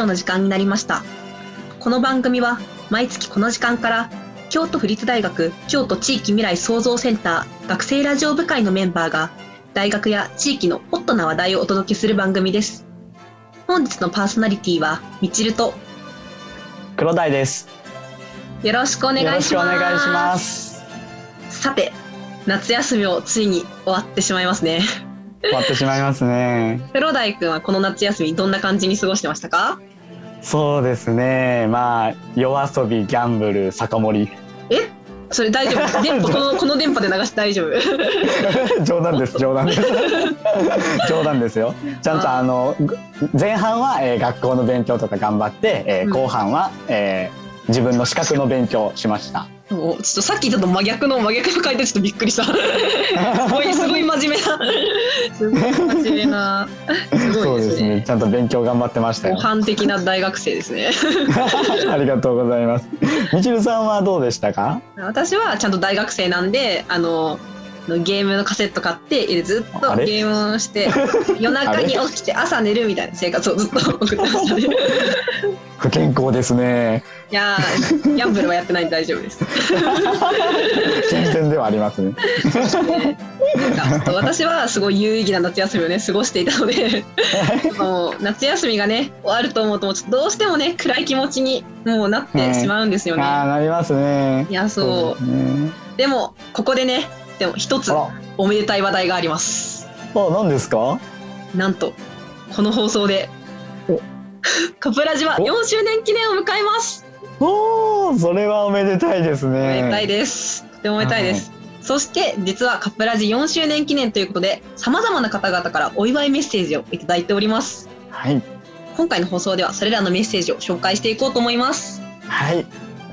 ジオの時間になりました。この番組は毎月この時間から京都府立大学京都地域未来創造センター学生ラジオ部会のメンバーが大学や地域のホットな話題をお届けする番組です。本日のパーソナリティはみちると黒鯛です。よろしくお願いします。お願いします。さて、夏休みをついに終わってしまいますね。終わってしまいますね。黒大くんはこの夏休みどんな感じに過ごしてましたか？そうですね。まあ夜遊び、ギャンブル、酒盛り。え？それ大丈夫？電波このこの電波で流して大丈夫？冗談です。冗談です。冗談ですよ。ちゃんとあの前半は、えー学校の勉強とか頑張って、えーうん後半は、えー自分の資格の勉強をしました。もうちょっとさっきちょっと真逆の真逆の回答ちょっとびっくりした。すごいすごい真面目な。すごい真面目な。すごそいうでねですすね。。ちゃんと勉強頑張ってましたよ。模範的な大学生ですね。ありがとうございます。みちるさんはどうでしたか？私はちゃんと大学生なんで、あの。ゲームのカセット買ってずっとゲームをして 夜中に起きて朝寝るみたいな生活をずっと送ってましたね不健康ですね。いやーギャンブルはやってないんで大丈夫です健全ではありますね。なんか私はすごい有意義な夏休みをね過ごしていたので もう夏休みがね終わると思うとどうしてもね暗い気持ちにもうなってしまうんですよね、ああなりますね。いやそうですね。でもここでねでも一つあおめでたい話題があります。ら、あ何ですか？なんとこの放送でお。カプラジはお。4周年記念を迎えます。おお、それはおめでたいですおめね。でたいです。とてもおめでたいです、そして実はカプラジ4周年記念ということでさまざまな方々からお祝いメッセージをいただいております。はい。今回の放送ではそれらのメッセージを紹介していこうと思います。はい。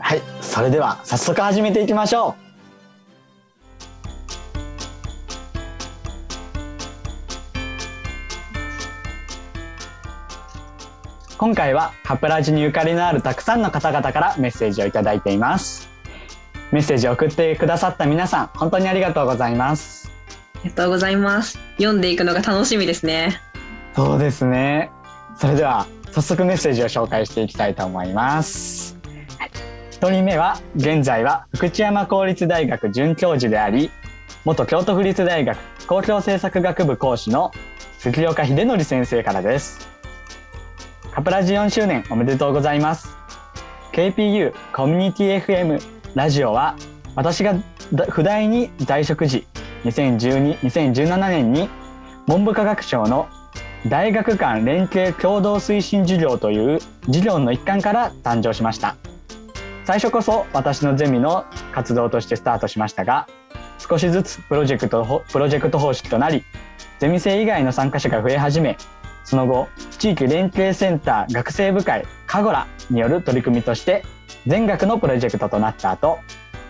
はい。それでは早速始めていきましょう。今回はカプラジにゆかりのあるたくさんの方々からメッセージをいただいています。メッセージを送ってくださった皆さん、本当にありがとうございます。ありがとうございます読んでいくのが楽しみですねそうですね。それでは早速メッセージを紹介していきたいと思います。はい一人目は現在は福知山公立大学准教授であり、元京都府立大学公共政策学部講師の杉岡秀則先生からです。カプラジ4周年おめでとうございます。KPU コミュニティ FM ラジオは私が不大に在職時2012 2017年に文部科学省の大学間連携共同推進授業という授業の一環から誕生しました最初こそ私のゼミの活動としてスタートしましたが少しずつプロジェクトプロジェクト方式となりゼミ生以外の参加者が増え始めその後地域連携センター学生部会カゴラによる取り組みとして全学のプロジェクトとなった後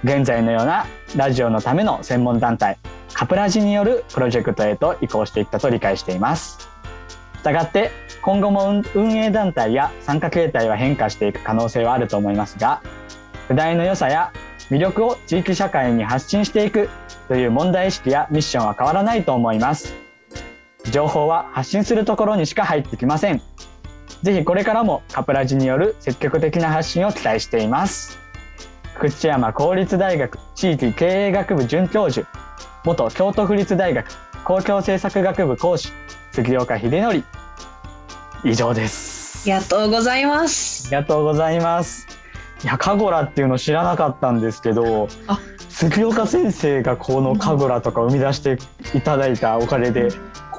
現在のようなラジオのための専門団体カプラジによるプロジェクトへと移行していったと理解しています。したがって今後も運営団体や参加形態は変化していく可能性はあると思いますが世代の良さや魅力を地域社会に発信していくという問題意識やミッションは変わらないと思います情報は発信するところにしか入ってきません。ぜひこれからもカプラジによる積極的な発信を期待しています。福知山公立大学地域経営学部准教授元京都府立大学公共政策学部講師杉岡秀則。以上です。ありがとうございます。ありがとうございます。いやカゴラっていうの知らなかったんですけどあ。杉岡先生がこのカゴラとか生み出していただいたおかげで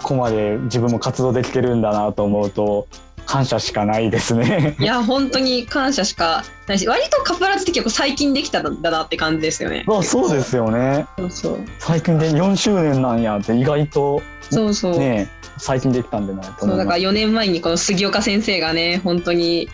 ここまで自分も活動できてるんだなと思うと感謝しかないですね。いや本当に感謝しかないし割とカプラジって結構最近できたんだなって感じですよね。あそうですよね。そうそう。最近で4周年なんやって意外とそうそう。ね最近できたんでないとそうだから思います4年前にこの杉岡先生がね本当に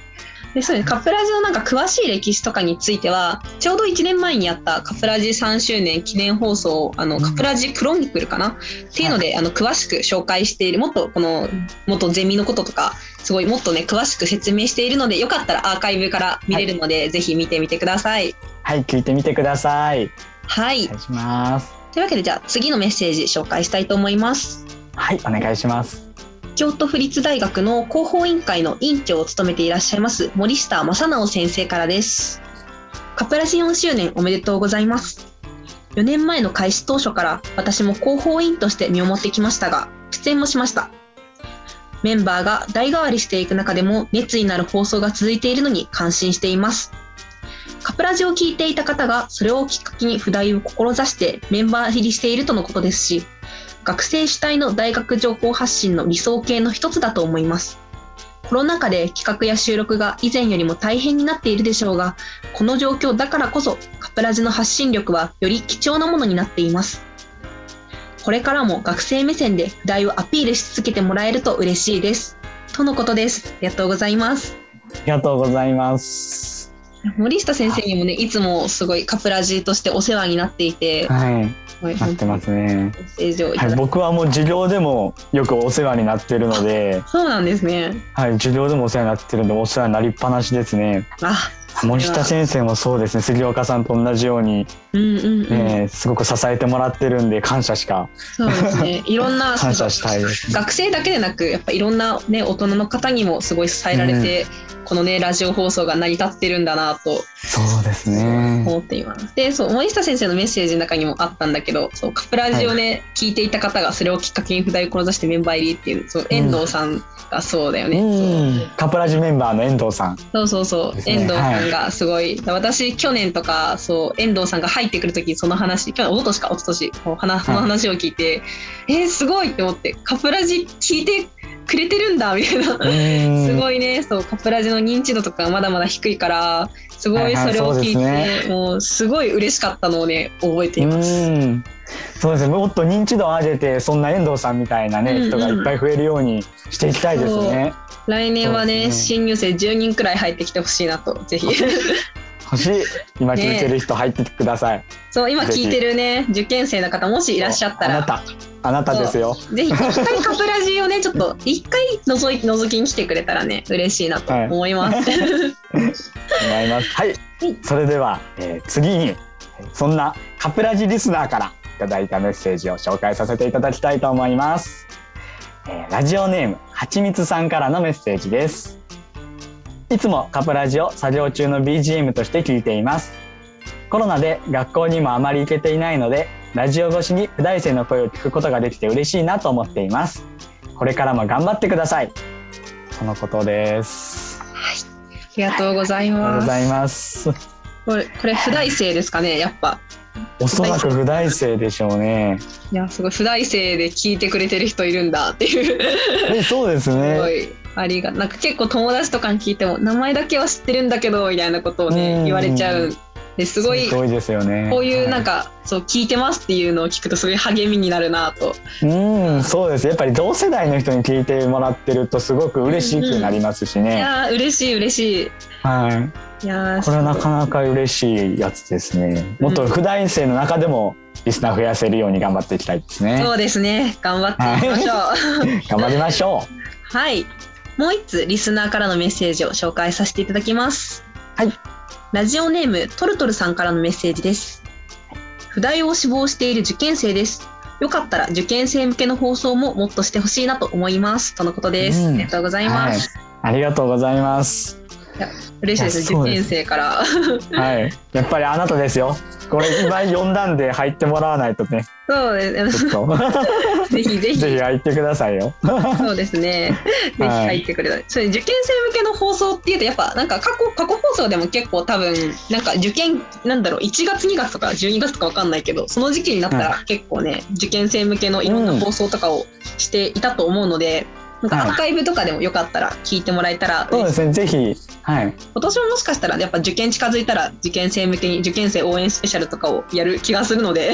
でそうです。カプラジのなんか詳しい歴史とかについてはちょうど1年前にやったカプラジ3周年記念放送あのうん。カプラジクロニクルかな、っていうのであの詳しく紹介しているもっとこの元ゼミのこととかすごいもっとね詳しく説明しているのでよかったらアーカイブから見れるので、ぜひ見てみてください。はい聞いてみてください。はい。お願いします。というわけでじゃあ次のメッセージ紹介したいと思います。はいお願いします京都府立大学の広報委員会の委員長を務めていらっしゃいます森下正直先生からです。カプラジ4周年おめでとうございます。4年前の開始当初から私も広報委員として身をもってきましたが、出演もしました。メンバーが代替わりしていく中でも熱意のある放送が続いているのに感心しています。カプラジを聞いていた方がそれをきっかけに不代を志してメンバー入りしているとのことですし、学生主体の大学情報発信の理想形の一つだと思います。コロナ禍で企画や収録が以前よりも大変になっているでしょうが、この状況だからこそカプラジの発信力はより貴重なものになっています。これからも学生目線で不題をアピールし続けてもらえると嬉しいです。とのことです。ありがとうございます。ありがとうございます。森下先生にもね、いつもすごいカプラジとしてお世話になっていて、はい、はいなってますね。はい、僕はもう授業でもよくお世話になってるので、そうなんですね。はい、授業でもお世話になってるんでお世話になりっぱなしですね。あ、森下先生もそうですね杉岡さんと同じように、うんうんうん。ねすごく支えてもらってるんで感謝しかそうですね。いろんな感謝したいです。学生だけでなく、やっぱいろんなね大人の方にもすごい支えられて、このねラジオ放送が成り立ってるんだなと。そうですね。思っています。で、そう森下先生のメッセージの中にもあったんだけど、そうカプラジをね、聞いていた方がそれをきっかけに不題を志してメンバー入りっていう、そう遠藤さんがそうだよね。うん、カプラジメンバーの遠藤さん。そうそうそう、ね。遠藤さんがすごい、私去年とかそう遠藤さんが入ってくる時にその話去年一昨年か一昨年こう話その話を聞いて、えー、すごいって思ってカプラジ聞いてくれてるんだみたいな。うん。すごいね。そうカプラジの認知度とかまだまだ低いからすごいそれを聞いて、はいはいそうですもうすごい嬉しかったのをね覚えています。うん。そうですね。もっと認知度を上げてそんな遠藤さんみたいなね、うんうん。人がいっぱい増えるようにしていきたいですね。来年はねね。新入生10人くらい入ってきてほしいなとぜひ 欲しい今聞いてる人入ってください。そう今聞いてるね受験生の方もしいらっしゃったらあなたあなたですよ。ぜひ一回カプラジをねちょっと一回覗い覗きに来てくれたらね嬉しいなと思います。思います。はい、それでは、えー次にそんなカプラジリスナーからいただいたメッセージを紹介させていただきたいと思います。えーラジオネームはちみつさんからのメッセージです。いつもカプラジを作業中の BGM として聞いています。コロナで学校にもあまり行けていないので、ラジオ越しに不大生の声を聞くことができて嬉しいなと思っています。これからも頑張ってください。とのことです。ありがとうございありがとうます。ございます。これこれ不大生ですかねやっぱ。おそらく不大生でしょうね。いやすごい不大生で聞いてくれてる人いるんだっていうえそうですね。いありがなんか結構友達とかに聞いても名前だけは知ってるんだけどみたいなことをうんね言われちゃうですごいすごいですよね。こういうなんか、か、そう聞いてますっていうのを聞くとすごい励みになるなとうん、そうです。やっぱり同世代の人に聞いてもらってるとすごく嬉しくなりますしいね。やー嬉しい嬉しいはいい。これはなかなか嬉しいやつですね。もっと不大生の中でもリスナー増やせるように頑張っていきたいですね。そうですね頑張っていきましょう 頑張りましょはい。もう一つリスナーからのメッセージを紹介させていただきます。はい。ラジオネームトルトルさんからのメッセージです。不大を志望している受験生です。よかったら受験生向けの放送ももっとしてほしいなと思います。とのことです。うんありがとうござう。いまはいす。。ありがとうございます。嬉しいですね、受験生から。はい。やっぱりあなたですよ。これ今読んだんで入ってもらわないとね。そうですちょっと ぜひぜひ。ぜひ入ってくださいよ。そうですね。ぜひ入ってくれたい。それ受験生向けの放送っていうとやっぱなんか過去過去放送でも結構多分なんか受験なんだろう1月2月とか12月とかわかんないけどその時期になったら結構ね、受験生向けのいろんな放送とかをしていたと思うので。なんかはいアーカイブとかでもよかったら聞いてもらえたらそうですね。ぜひ、はい。今年ももしかしたらやっぱ受験近づいたら受験生向けに受験生応援スペシャルとかをやる気がするので、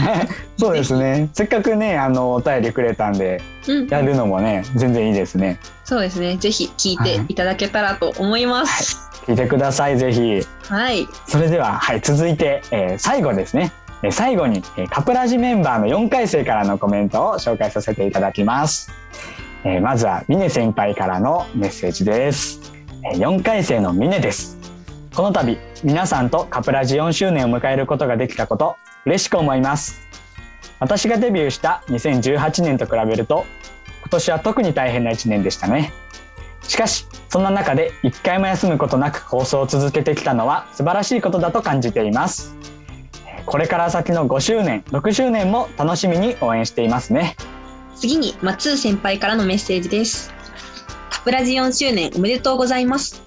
そうですね。せっかくね、あの、お便りくれたんで、うん、やるのもね、全然いいですね。そうですねぜひ聞いていただけたらと思います。聞いてください、ぜひ。はい、それでは、はい、続いて、えー最後ですね。えー最後に、えーカプラジメンバーの4回生からのコメントを紹介させていただきます。えーまずは、ミネ先輩からのメッセージです。4回生のミネです。この度、皆さんとカプラジ4周年を迎えることができたこと、嬉しく思います。私がデビューした2018年と比べると、今年は特に大変な1年でしたねしかしそんな中で一回も休むことなく放送を続けてきたのは素晴らしいことだと感じていますこれから先の5周年6周年も楽しみに応援していますね次に松先輩からのメッセージですプラジ4周年おめでとうございます。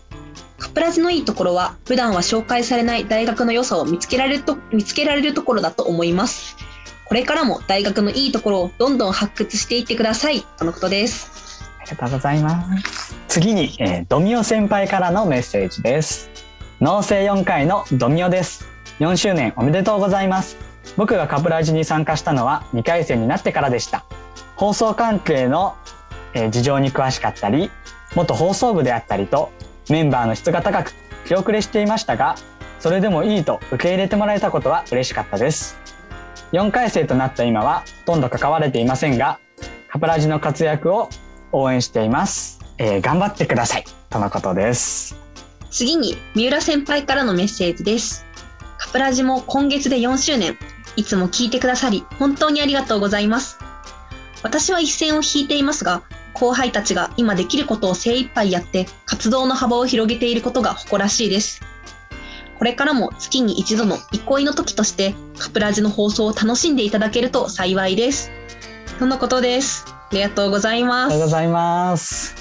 カプラジのいいところは普段は紹介されない大学の良さを見つけられると見つけられるところだと思います。これからも大学のいいところをどんどん発掘していってください。とのことです。ありがとうございます。次に、えー、ドミオ先輩からのメッセージです。農政4回のドミオです。4周年おめでとうございます。僕がカプラジに参加したのは2回戦になってからでした。放送関係の、えー、事情に詳しかったり元放送部であったりとメンバーの質が高く気遅れしていましたがそれでもいいと受け入れてもらえたことは嬉しかったです。4回生となった今はほとんど関われていませんがカプラジの活躍を応援しています、えー、頑張ってください。とのことです。次に三浦先輩からのメッセージです。カプラジも今月で4周年。いつも聞いてくださり本当にありがとうございます。私は一線を引いていますが後輩たちが今できることを精一杯やって活動の幅を広げていることが誇らしいです。これからも月に一度の憩いの時としてカプラジの放送を楽しんでいただけると幸いです。とのことです。ありがとうございます。ありがとうございます。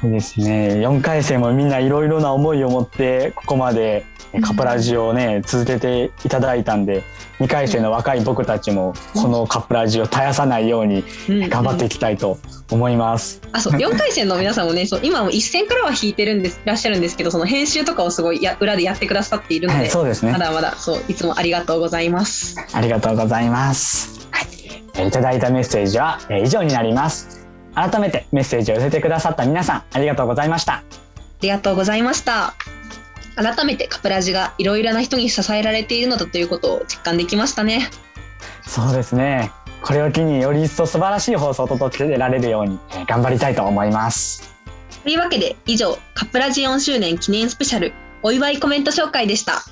そうですね。4回生もみんないろいろな思いを持ってここまでカプラジをね続けていただいたんで2回生の若い僕たちもこのカプラジを絶やさないように頑張っていきたいと思います。あそう4回生の皆さんもねそう今も一線からは引いてるんですいらっしゃるんですけどその編集とかをすごいや裏でやってくださっているので、はい、そうですねまだまだそういつもありがとうございます。ありがとうございます。はい、いただいたメッセージは以上になります。改めてメッセージを寄せてくださった皆さんありがとうございました。ありがとうございました。改めてカプラジがいろいろな人に支えられているのだということを実感できましたね。そうですね。これを機により一層素晴らしい放送を届けられるように頑張りたいと思います。というわけで以上カプラジ4周年記念スペシャルお祝いコメント紹介でした。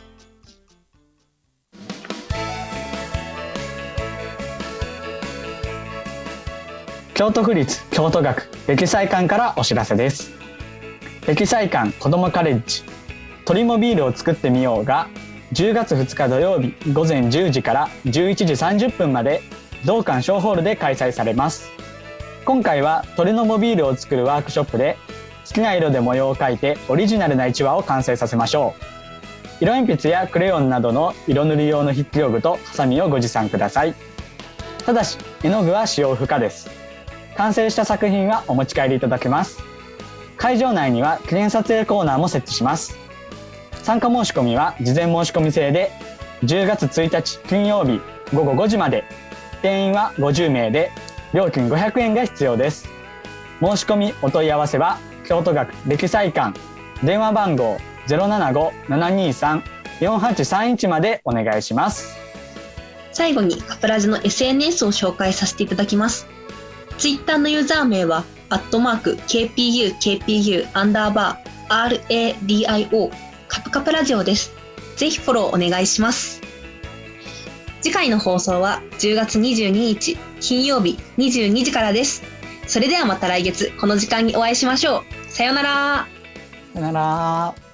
京都府立京都学歴祭館からお知らせです。歴祭館子どもカレッジ鳥もビールを作ってみようが10月2日土曜日午前10時から11時30分まで同館小ホールで開催されます。今回は鳥のモビールを作るワークショップで好きな色で模様を描いてオリジナルな1話を完成させましょう。色鉛筆やクレヨンなどの色塗り用の筆記用具とハサミをご持参ください。ただし絵の具は使用不可です。完成した作品はお持ち帰りいただけます。会場内には記念撮影コーナーも設置します。参加申し込みは事前申し込み制で10月1日金曜日午後5時まで。定員は50名で料金500円が必要です。申し込みお問い合わせは京都学歴祭館電話番号075-723-4831までお願いします。最後にカプラジの SNS を紹介させていただきます。ツイッターのユーザー名はアットマーク KPU KPU アンダーバー RADIO プカプラジオです。ぜひフォローお願いします。次回の放送は10月22日金曜日22時からです。それではまた来月この時間にお会いしましょう。さよなら。さよなら。